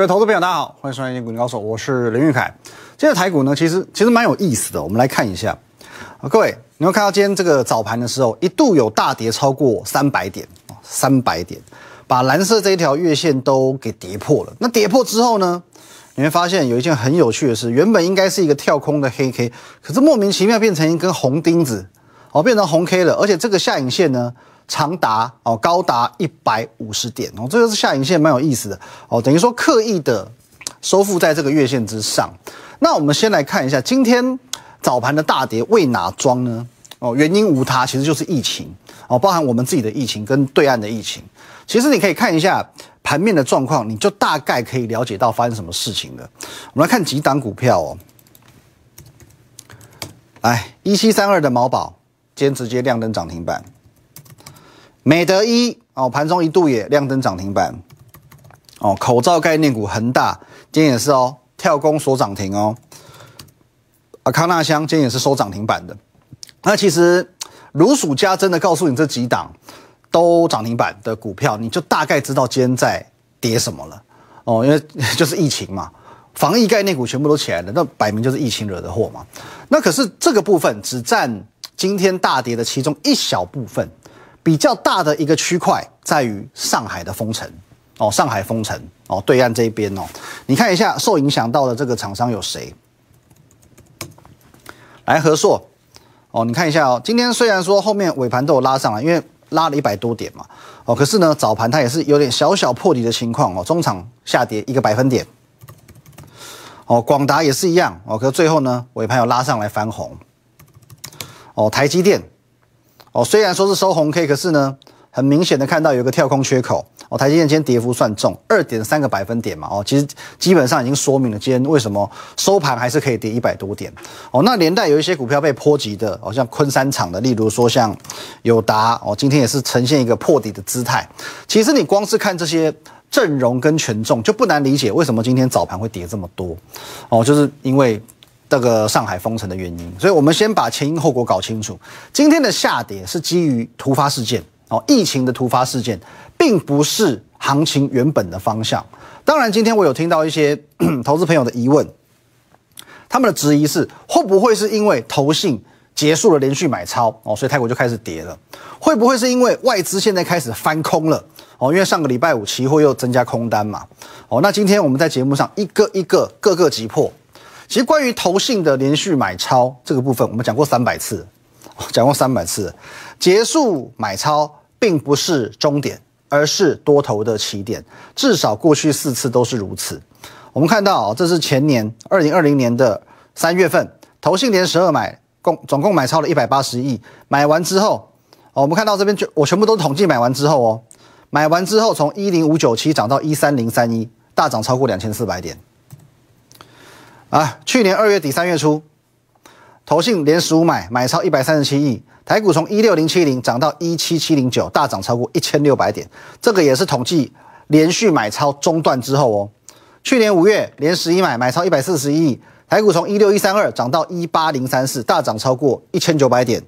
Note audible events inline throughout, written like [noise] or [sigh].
各位投资朋友，大家好，欢迎收看《股民高手》，我是林玉凯。今天台股呢，其实其实蛮有意思的，我们来看一下。啊，各位，你会看到今天这个早盘的时候，一度有大跌超过三百点三百点，把蓝色这一条月线都给跌破了。那跌破之后呢，你会发现有一件很有趣的事，原本应该是一个跳空的黑 K，可是莫名其妙变成一根红钉子，哦，变成红 K 了，而且这个下影线呢？长达哦高达一百五十点哦，这个是下影线蛮有意思的哦，等于说刻意的收复在这个月线之上。那我们先来看一下今天早盘的大跌为哪桩呢？哦，原因无他，其实就是疫情哦，包含我们自己的疫情跟对岸的疫情。其实你可以看一下盘面的状况，你就大概可以了解到发生什么事情了。我们来看几档股票哦，来一七三二的毛宝，今天直接亮灯涨停板。美德一哦，盘中一度也亮灯涨停板哦。口罩概念股恒大今天也是哦，跳空锁涨停哦。啊，康纳香今天也是收涨停板的。那其实如数家珍的告诉你这几档都涨停板的股票，你就大概知道今天在跌什么了哦。因为 [laughs] 就是疫情嘛，防疫概念股全部都起来了，那摆明就是疫情惹的祸嘛。那可是这个部分只占今天大跌的其中一小部分。比较大的一个区块在于上海的封城。哦，上海封城。哦，对岸这边哦，你看一下受影响到的这个厂商有谁？来和硕。哦，你看一下哦，今天虽然说后面尾盘都有拉上来，因为拉了一百多点嘛。哦，可是呢早盘它也是有点小小破底的情况哦，中场下跌一个百分点。哦，广达也是一样。哦，可是最后呢尾盘有拉上来翻红。哦，台积电。哦，虽然说是收红 K，可是呢，很明显的看到有一个跳空缺口。哦，台积电今天跌幅算重，二点三个百分点嘛。哦，其实基本上已经说明了今天为什么收盘还是可以跌一百多点。哦，那连带有一些股票被波及的，哦，像昆山厂的，例如说像友达，哦，今天也是呈现一个破底的姿态。其实你光是看这些阵容跟权重，就不难理解为什么今天早盘会跌这么多。哦，就是因为。这个上海封城的原因，所以我们先把前因后果搞清楚。今天的下跌是基于突发事件哦，疫情的突发事件，并不是行情原本的方向。当然，今天我有听到一些 [clears throat] 投资朋友的疑问，他们的质疑是会不会是因为投信结束了连续买超哦，所以泰国就开始跌了？会不会是因为外资现在开始翻空了哦？因为上个礼拜五期货又增加空单嘛哦，那今天我们在节目上一个一个各个击破。其实关于投信的连续买超这个部分，我们讲过三百次，[laughs] 讲过三百次。结束买超并不是终点，而是多头的起点。至少过去四次都是如此。我们看到，这是前年二零二零年的三月份，投信连十二买，共总共买超了一百八十亿。买完之后，我们看到这边就我全部都统计买完之后哦，买完之后从一零五九七涨到一三零三一，大涨超过两千四百点。啊，去年二月底三月初，投信连十五买，买超一百三十七亿，台股从一六零七零涨到一七七零九，大涨超过一千六百点。这个也是统计连续买超中断之后哦。去年五月连十一买，买超一百四十亿，台股从一六一三二涨到一八零三四，大涨超过一千九百点。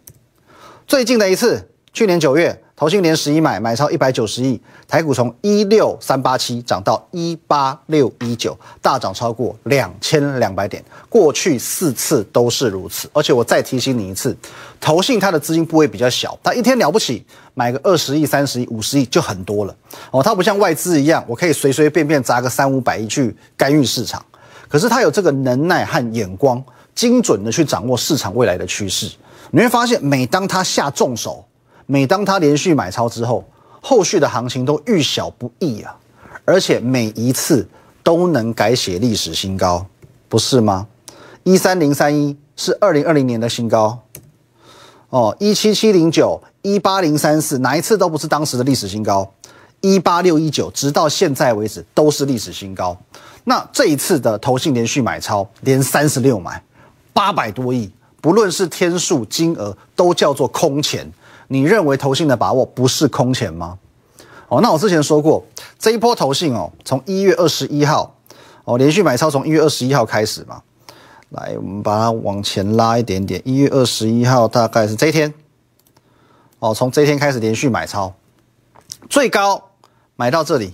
最近的一次，去年九月。投信连十一买，买超一百九十亿，台股从一六三八七涨到一八六一九，大涨超过两千两百点。过去四次都是如此，而且我再提醒你一次，投信它的资金部位比较小，它一天了不起买个二十亿、三十亿、五十亿就很多了哦。它不像外资一样，我可以随随便便砸个三五百亿去干预市场，可是它有这个能耐和眼光，精准的去掌握市场未来的趋势。你会发现，每当它下重手。每当他连续买超之后，后续的行情都遇小不易啊，而且每一次都能改写历史新高，不是吗？一三零三一是二零二零年的新高，哦，一七七零九、一八零三四，哪一次都不是当时的历史新高，一八六一九，直到现在为止都是历史新高。那这一次的投信连续买超，连三十六买，八百多亿，不论是天数、金额，都叫做空前。你认为投信的把握不是空前吗？哦，那我之前说过，这一波投信哦，从一月二十一号哦，连续买超从一月二十一号开始嘛。来，我们把它往前拉一点点，一月二十一号大概是这一天哦，从这一天开始连续买超，最高买到这里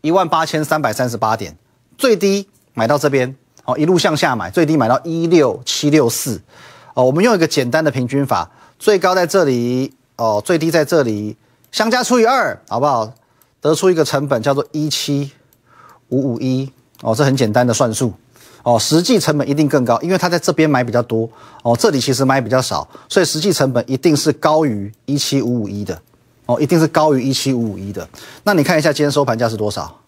一万八千三百三十八点，最低买到这边，哦，一路向下买，最低买到一六七六四，哦，我们用一个简单的平均法，最高在这里，哦，最低在这里，相加除以二，好不好？得出一个成本叫做一七五五一，哦，这很简单的算术，哦，实际成本一定更高，因为它在这边买比较多，哦，这里其实买比较少，所以实际成本一定是高于一七五五一的。哦，一定是高于一七五五一的。那你看一下今天收盘价是多少？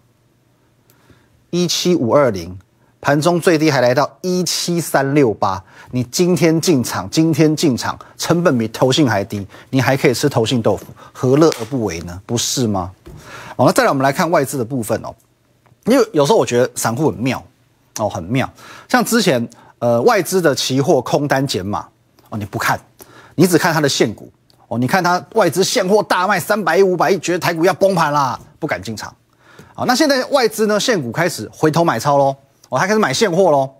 一七五二零，盘中最低还来到一七三六八。你今天进场，今天进场成本比投信还低，你还可以吃投信豆腐，何乐而不为呢？不是吗？好，那再来我们来看外资的部分哦。因为有时候我觉得散户很妙哦，很妙。像之前呃外资的期货空单减码哦，你不看，你只看它的现股。哦，你看它外资现货大卖三百亿、五百亿，觉得台股要崩盘啦，不敢进场。好，那现在外资呢，现股开始回头买超喽，哦，他开始买现货喽。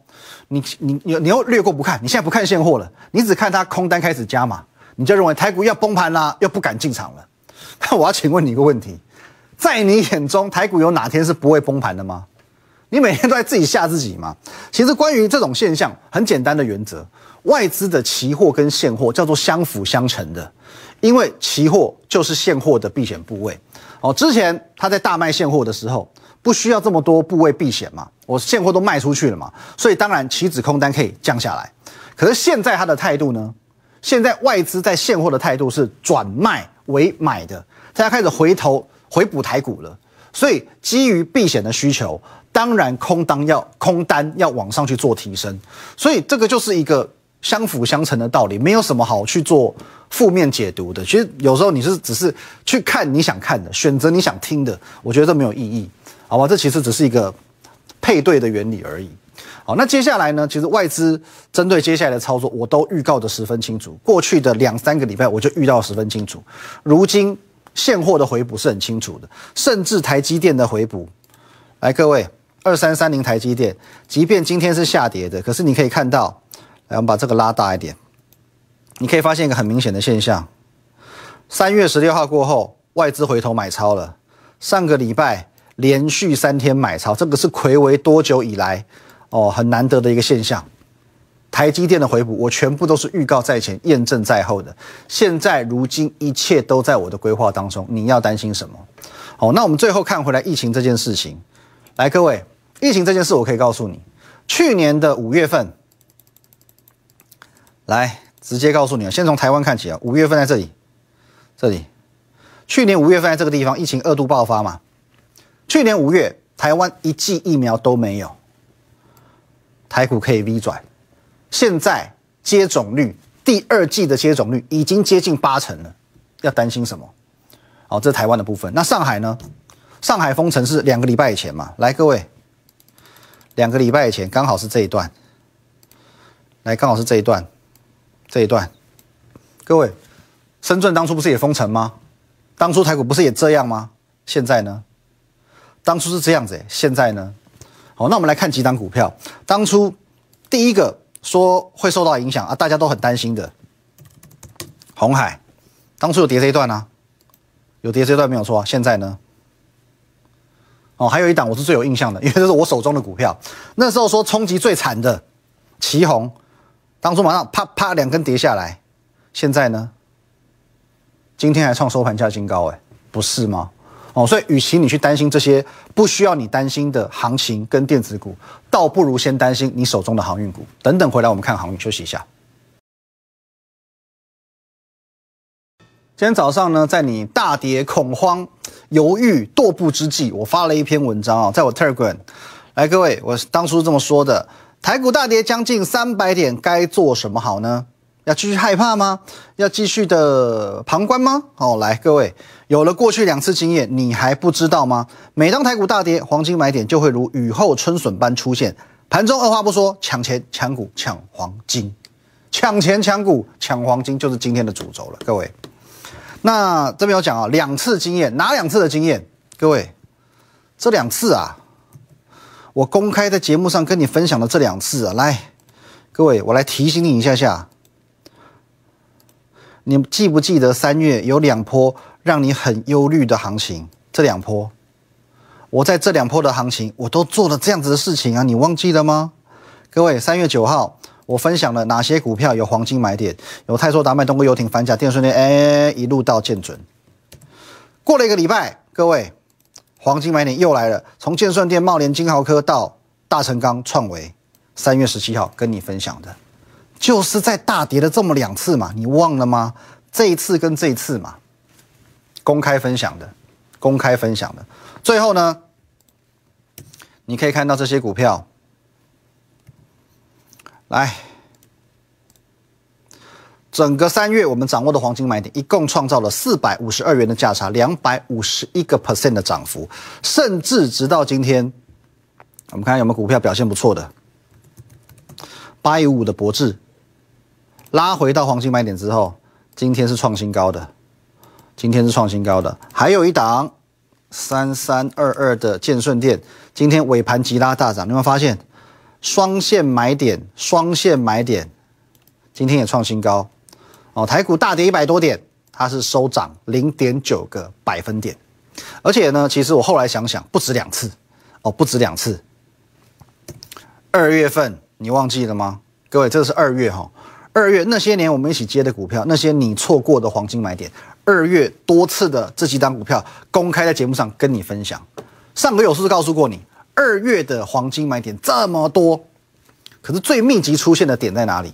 你你你你又略过不看，你现在不看现货了，你只看它空单开始加码，你就认为台股要崩盘啦，又不敢进场了。[laughs] 那我要请问你一个问题，在你眼中台股有哪天是不会崩盘的吗？你每天都在自己吓自己吗？其实关于这种现象，很简单的原则，外资的期货跟现货叫做相辅相成的。因为期货就是现货的避险部位，哦，之前他在大卖现货的时候，不需要这么多部位避险嘛，我现货都卖出去了嘛，所以当然期指空单可以降下来。可是现在他的态度呢？现在外资在现货的态度是转卖为买的，大家开始回头回补台股了，所以基于避险的需求，当然空单要空单要往上去做提升，所以这个就是一个。相辅相成的道理，没有什么好去做负面解读的。其实有时候你是只是去看你想看的，选择你想听的，我觉得这没有意义，好吧？这其实只是一个配对的原理而已。好，那接下来呢？其实外资针对接下来的操作，我都预告的十分清楚。过去的两三个礼拜，我就预告十分清楚。如今现货的回补是很清楚的，甚至台积电的回补。来，各位，二三三零台积电，即便今天是下跌的，可是你可以看到。来，我们把这个拉大一点，你可以发现一个很明显的现象：三月十六号过后，外资回头买超了。上个礼拜连续三天买超，这个是魁违多久以来哦很难得的一个现象。台积电的回补，我全部都是预告在前，验证在后的。现在如今一切都在我的规划当中，你要担心什么？好，那我们最后看回来疫情这件事情。来，各位，疫情这件事，我可以告诉你，去年的五月份。来，直接告诉你啊，先从台湾看起啊。五月份在这里，这里，去年五月份在这个地方疫情二度爆发嘛。去年五月，台湾一剂疫苗都没有，台股可以 V 转。现在接种率，第二季的接种率已经接近八成了，要担心什么？好，这是台湾的部分。那上海呢？上海封城是两个礼拜以前嘛。来，各位，两个礼拜以前刚好是这一段，来，刚好是这一段。这一段，各位，深圳当初不是也封城吗？当初台股不是也这样吗？现在呢？当初是这样子，现在呢？好，那我们来看几档股票。当初第一个说会受到影响啊，大家都很担心的，红海，当初有跌这一段啊，有跌这一段没有错。现在呢？哦，还有一档我是最有印象的，因为这是我手中的股票。那时候说冲击最惨的，旗红。当初马上啪啪两根跌下来，现在呢？今天还创收盘价新高，哎，不是吗？哦，所以与其你去担心这些不需要你担心的行情跟电子股，倒不如先担心你手中的航运股。等等回来我们看航运，休息一下。今天早上呢，在你大跌、恐慌、犹豫、踱步之际，我发了一篇文章啊，在我 Telegram。来，各位，我当初这么说的。台股大跌将近三百点，该做什么好呢？要继续害怕吗？要继续的旁观吗？哦，来，各位，有了过去两次经验，你还不知道吗？每当台股大跌，黄金买点就会如雨后春笋般出现。盘中二话不说，抢钱、抢股、抢黄金，抢钱、抢股、抢黄金，就是今天的主轴了。各位，那这边有讲啊，两次经验，哪两次的经验？各位，这两次啊。我公开在节目上跟你分享的这两次啊，来，各位，我来提醒你一下下，你记不记得三月有两波让你很忧虑的行情？这两波，我在这两波的行情，我都做了这样子的事情啊，你忘记了吗？各位，三月九号我分享了哪些股票有黄金买点？有泰硕、达麦、东哥游艇、反甲、电顺电，哎，一路到建准。过了一个礼拜，各位，黄金买点又来了，从建顺电、茂联、金豪科到大成钢、创维，三月十七号跟你分享的，就是在大跌的这么两次嘛，你忘了吗？这一次跟这一次嘛，公开分享的，公开分享的。最后呢，你可以看到这些股票，来，整个三月我们掌握的黄金买点，一共创造了四百五十二元的价差，两百五十一个 percent 的涨幅，甚至直到今天，我们看看有没有股票表现不错的，八一五的博智，拉回到黄金买点之后，今天是创新高的，今天是创新高的，还有一档。三三二二的建顺店今天尾盘急拉大涨，你有没有发现双线买点？双线买点，今天也创新高哦。台股大跌一百多点，它是收涨零点九个百分点。而且呢，其实我后来想想，不止两次哦，不止两次。二月份你忘记了吗？各位，这是二月哈。二月那些年我们一起接的股票，那些你错过的黄金买点。二月多次的这几档股票公开在节目上跟你分享。上个月我是不是告诉过你，二月的黄金买点这么多，可是最密集出现的点在哪里？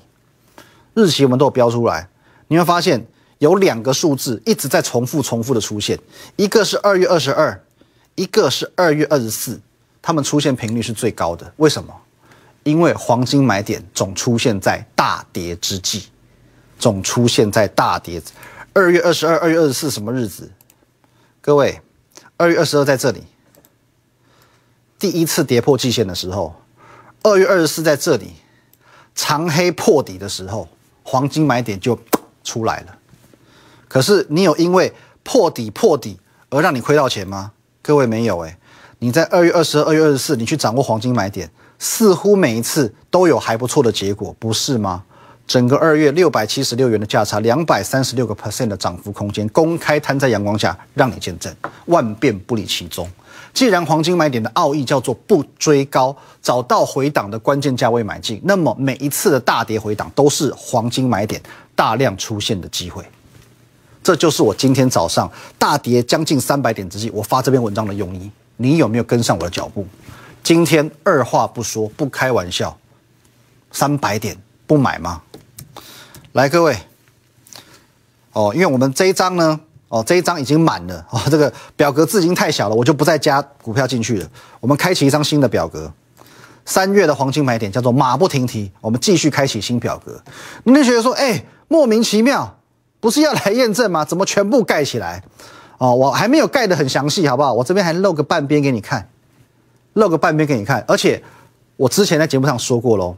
日期我们都有标出来。你会发现有两个数字一直在重复、重复的出现，一个是二月二十二，一个是二月二十四，它们出现频率是最高的。为什么？因为黄金买点总出现在大跌之际，总出现在大跌。二月二十二、二月二十四什么日子？各位，二月二十二在这里，第一次跌破季线的时候；二月二十四在这里，长黑破底的时候，黄金买点就出来了。可是你有因为破底破底而让你亏到钱吗？各位没有诶，你在二月二十二、二月二十四，你去掌握黄金买点，似乎每一次都有还不错的结果，不是吗？整个二月六百七十六元的价差，两百三十六个 percent 的涨幅空间，公开摊在阳光下，让你见证，万变不离其宗。既然黄金买点的奥义叫做不追高，找到回档的关键价位买进，那么每一次的大跌回档都是黄金买点大量出现的机会。这就是我今天早上大跌将近三百点之际，我发这篇文章的用意。你有没有跟上我的脚步？今天二话不说，不开玩笑，三百点不买吗？来，各位，哦，因为我们这一张呢，哦，这一张已经满了，哦，[laughs] 这个表格字已经太小了，我就不再加股票进去了。我们开启一张新的表格，三月的黄金买点叫做马不停蹄，我们继续开启新表格。你就觉得说，哎，莫名其妙，不是要来验证吗？怎么全部盖起来？哦，我还没有盖得很详细，好不好？我这边还露个半边给你看，露个半边给你看，而且我之前在节目上说过喽。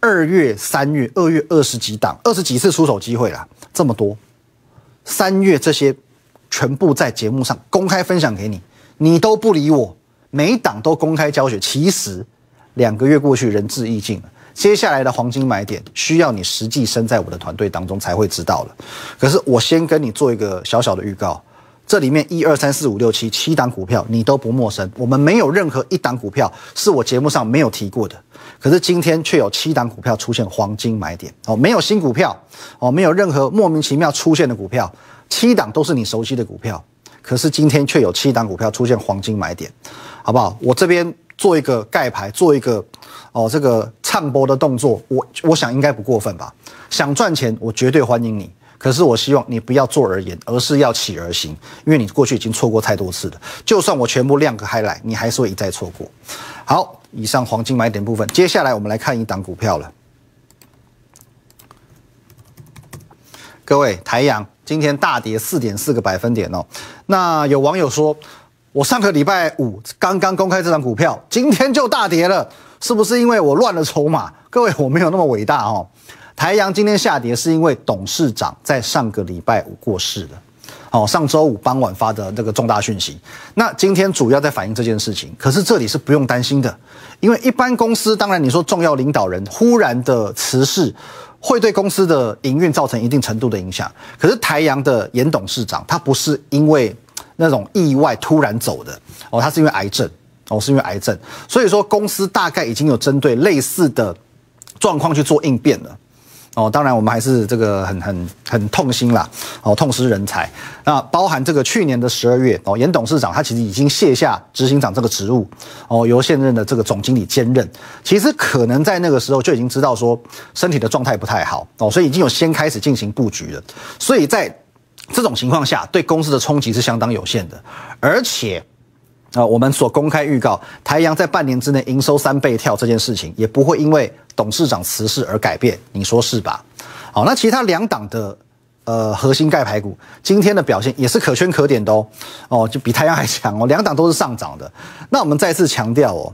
二月、三月、二月二十几档，二十几次出手机会了，这么多。三月这些全部在节目上公开分享给你，你都不理我，每一档都公开教学。其实两个月过去，仁至义尽了。接下来的黄金买点，需要你实际身在我的团队当中才会知道了。可是我先跟你做一个小小的预告。这里面一二三四五六七七档股票你都不陌生，我们没有任何一档股票是我节目上没有提过的，可是今天却有七档股票出现黄金买点哦，没有新股票哦，没有任何莫名其妙出现的股票，七档都是你熟悉的股票，可是今天却有七档股票出现黄金买点，好不好？我这边做一个盖牌，做一个哦这个唱播的动作，我我想应该不过分吧？想赚钱，我绝对欢迎你。可是我希望你不要坐而言，而是要起而行，因为你过去已经错过太多次了。就算我全部亮个开来，你还是会一再错过。好，以上黄金买点部分，接下来我们来看一档股票了。各位，台阳今天大跌四点四个百分点哦。那有网友说，我上个礼拜五刚刚公开这档股票，今天就大跌了，是不是因为我乱了筹码？各位，我没有那么伟大哦。台阳今天下跌，是因为董事长在上个礼拜五过世了。哦，上周五傍晚发的那个重大讯息。那今天主要在反映这件事情，可是这里是不用担心的，因为一般公司，当然你说重要领导人忽然的辞世，会对公司的营运造成一定程度的影响。可是台阳的严董事长，他不是因为那种意外突然走的哦，他是因为癌症哦，是因为癌症，所以说公司大概已经有针对类似的状况去做应变了。哦，当然我们还是这个很很很痛心啦，哦，痛失人才。那包含这个去年的十二月，哦，严董事长他其实已经卸下执行长这个职务，哦，由现任的这个总经理兼任。其实可能在那个时候就已经知道说身体的状态不太好，哦，所以已经有先开始进行布局了。所以在这种情况下，对公司的冲击是相当有限的，而且。啊，我们所公开预告，台阳在半年之内营收三倍跳这件事情，也不会因为董事长辞世而改变，你说是吧？好，那其他两档的呃核心盖排股今天的表现也是可圈可点的哦，哦，就比太阳还强哦，两档都是上涨的。那我们再次强调哦，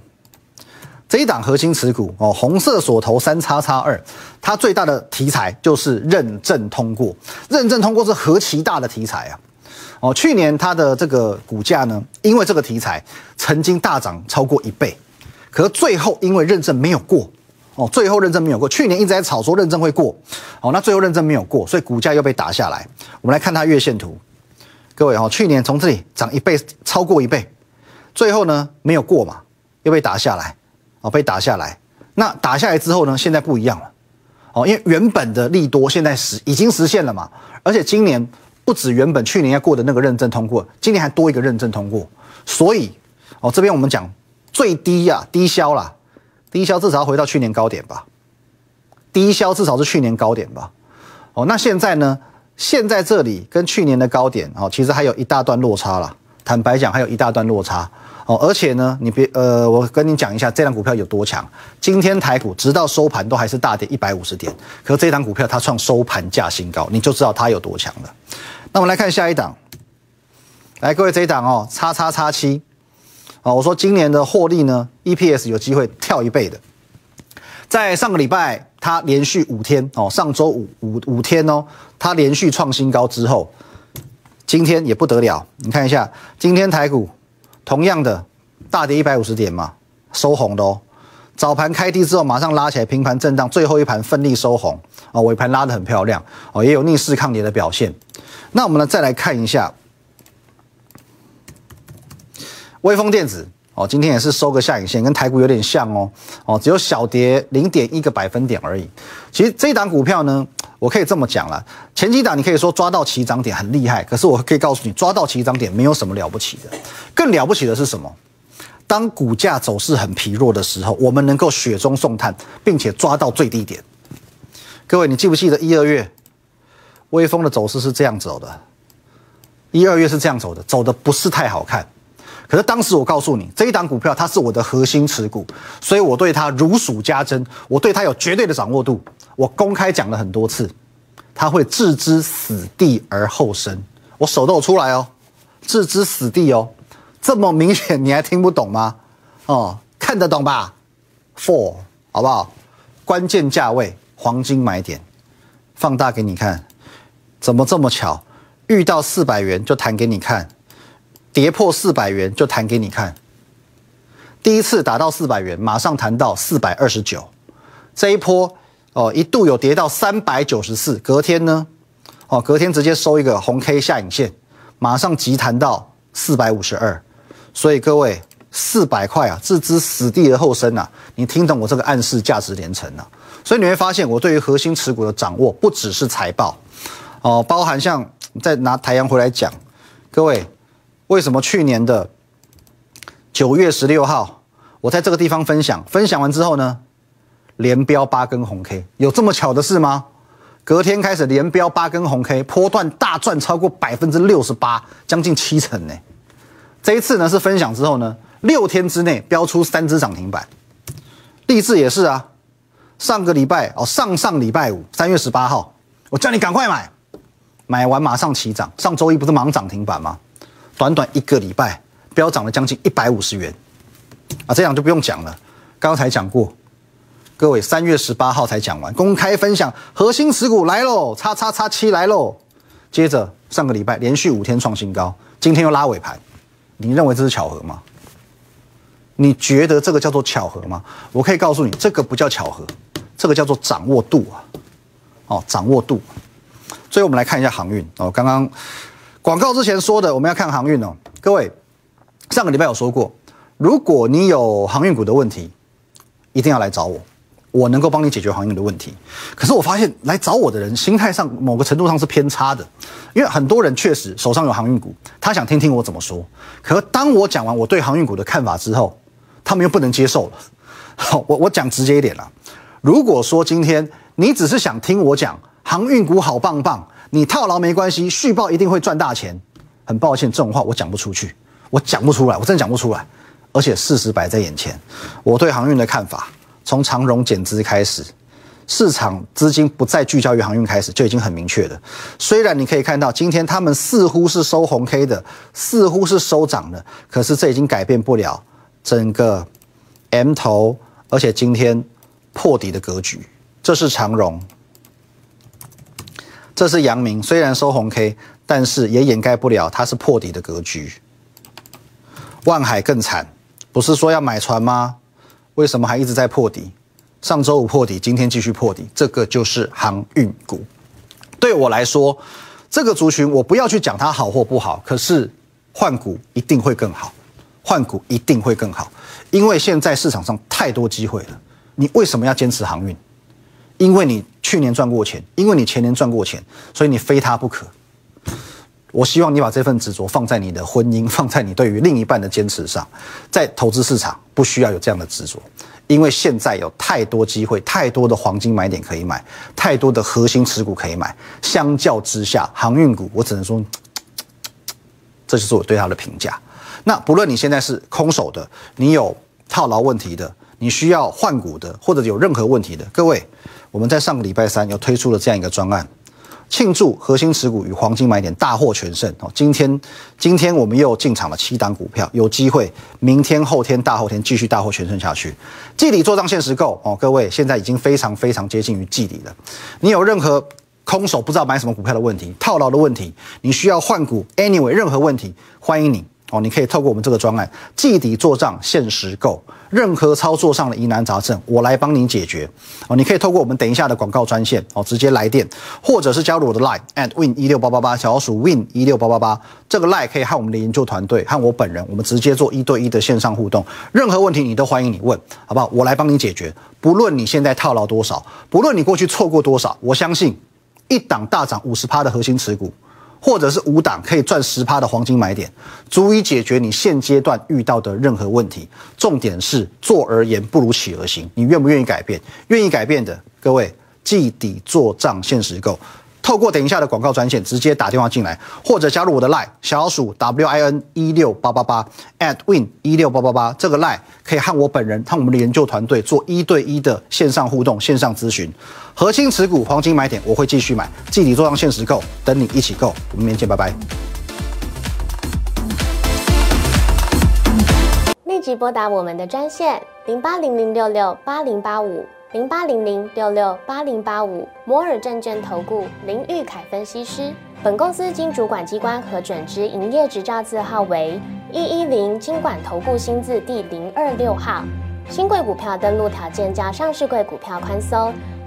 这一档核心持股哦，红色锁头三叉叉二，它最大的题材就是认证通过，认证通过是何其大的题材啊！哦，去年它的这个股价呢，因为这个题材曾经大涨超过一倍，可是最后因为认证没有过，哦，最后认证没有过，去年一直在炒说认证会过，哦，那最后认证没有过，所以股价又被打下来。我们来看它月线图，各位哦，去年从这里涨一倍，超过一倍，最后呢没有过嘛，又被打下来，哦，被打下来。那打下来之后呢，现在不一样了，哦，因为原本的利多现在实已经实现了嘛，而且今年。不止原本去年要过的那个认证通过，今年还多一个认证通过，所以哦，这边我们讲最低呀，低消啦，低消至少要回到去年高点吧，低消至少是去年高点吧，哦，那现在呢？现在这里跟去年的高点哦，其实还有一大段落差了，坦白讲还有一大段落差。哦，而且呢，你别呃，我跟你讲一下这张股票有多强，今天台股直到收盘都还是大跌一百五十点，可这张股票它创收盘价新高，你就知道它有多强了。那我们来看下一档，来各位这一档哦，叉叉叉七，哦，我说今年的获利呢，EPS 有机会跳一倍的，在上个礼拜它连续五天哦，上周五五五天哦，它连续创新高之后，今天也不得了，你看一下今天台股同样的大跌一百五十点嘛，收红的哦，早盘开低之后马上拉起来平盘震荡，最后一盘奋力收红。哦，尾盘拉得很漂亮。哦，也有逆势抗跌的表现。那我们呢，再来看一下微风电子哦，今天也是收个下影线，跟台股有点像哦哦，只有小跌零点一个百分点而已。其实这一档股票呢，我可以这么讲了，前几档你可以说抓到起涨点很厉害，可是我可以告诉你，抓到起涨点没有什么了不起的，更了不起的是什么？当股价走势很疲弱的时候，我们能够雪中送炭，并且抓到最低点。各位，你记不记得一二月？微风的走势是这样走的，一二月是这样走的，走的不是太好看。可是当时我告诉你，这一档股票它是我的核心持股，所以我对它如数家珍，我对它有绝对的掌握度。我公开讲了很多次，它会置之死地而后生。我手都有出来哦，置之死地哦，这么明显你还听不懂吗？哦，看得懂吧？Four 好不好？关键价位，黄金买点，放大给你看。怎么这么巧？遇到四百元就弹给你看，跌破四百元就弹给你看。第一次打到四百元，马上弹到四百二十九。这一波哦，一度有跌到三百九十四，隔天呢，哦，隔天直接收一个红 K 下影线，马上急弹到四百五十二。所以各位，四百块啊，置之死地而后生啊！你听懂我这个暗示价值连城啊？所以你会发现，我对于核心持股的掌握不只是财报。哦，包含像再拿太阳回来讲，各位，为什么去年的九月十六号，我在这个地方分享，分享完之后呢，连标八根红 K，有这么巧的事吗？隔天开始连标八根红 K，波段大赚超过百分之六十八，将近七成呢。这一次呢是分享之后呢，六天之内标出三只涨停板，励志也是啊，上个礼拜哦，上上礼拜五三月十八号，我叫你赶快买。买完马上起涨，上周一不是忙涨停板吗？短短一个礼拜，飙涨了将近一百五十元，啊，这样就不用讲了。刚才讲过，各位三月十八号才讲完，公开分享核心持股来喽，叉叉叉七来喽。接着上个礼拜连续五天创新高，今天又拉尾盘，你认为这是巧合吗？你觉得这个叫做巧合吗？我可以告诉你，这个不叫巧合，这个叫做掌握度啊，哦，掌握度。所以我们来看一下航运哦，刚刚广告之前说的，我们要看航运哦。各位，上个礼拜有说过，如果你有航运股的问题，一定要来找我，我能够帮你解决航运的问题。可是我发现来找我的人，心态上某个程度上是偏差的，因为很多人确实手上有航运股，他想听听我怎么说。可当我讲完我对航运股的看法之后，他们又不能接受了。[laughs] 好，我我讲直接一点了。如果说今天你只是想听我讲航运股好棒棒，你套牢没关系，续报一定会赚大钱。很抱歉，这种话我讲不出去，我讲不出来，我真的讲不出来。而且事实摆在眼前，我对航运的看法，从长荣减资开始，市场资金不再聚焦于航运开始，就已经很明确了。虽然你可以看到今天他们似乎是收红 K 的，似乎是收涨的，可是这已经改变不了整个 M 头，而且今天破底的格局。这是长荣，这是阳明，虽然收红 K，但是也掩盖不了它是破底的格局。万海更惨。不是说要买船吗？为什么还一直在破底？上周五破底，今天继续破底，这个就是航运股。对我来说，这个族群我不要去讲它好或不好，可是换股一定会更好，换股一定会更好，因为现在市场上太多机会了。你为什么要坚持航运？因为你去年赚过钱，因为你前年赚过钱，所以你非它不可。我希望你把这份执着放在你的婚姻，[laughs] 放在你对于另一半的坚持上。在投资市场不需要有这样的执着，因为现在有太多机会，太多的黄金买点可以买，太多的核心持股可以买。相较之下，航运股我只能说，这就是我对它的评价。那不论你现在是空手的，你有套牢问题的，你需要换股的，或者有任何问题的，各位，我们在上个礼拜三又推出了这样一个专案。庆祝核心持股与黄金买点大获全胜哦！今天，今天我们又进场了七档股票，有机会明天、后天、大后天继续大获全胜下去。季底做账限时购哦，各位现在已经非常非常接近于季底了。你有任何空手不知道买什么股票的问题、套牢的问题，你需要换股，anyway 任何问题，欢迎你。哦，你可以透过我们这个专案季底做账限时购，任何操作上的疑难杂症，我来帮你解决。哦，你可以透过我们等一下的广告专线哦，直接来电，或者是加入我的 Line at win 一六八八八小老鼠 win 一六八八八，这个 Line 可以和我们的研究团队和我本人，我们直接做一对一的线上互动，任何问题你都欢迎你问，好不好？我来帮你解决。不论你现在套牢多少，不论你过去错过多少，我相信一档大涨五十趴的核心持股。或者是五档可以赚十趴的黄金买点，足以解决你现阶段遇到的任何问题。重点是做而言不如起而行，你愿不愿意改变？愿意改变的各位，记底做账限时购。透过等一下的广告专线直接打电话进来，或者加入我的 line 小鼠 w i n 一六八八八 at win 一六八八八这个 line 可以和我本人和我们的研究团队做一对一的线上互动、线上咨询。核心持股黄金买点，我会继续买，记底做上限时购，等你一起购。我们明天见，拜拜。立即拨打我们的专线零八零零六六八零八五。零八零零六六八零八五摩尔证券投顾林玉凯分析师，本公司经主管机关核准之营业执照字号为一一零金管投顾新字第零二六号。新贵股票登录条件较上市贵股票宽松，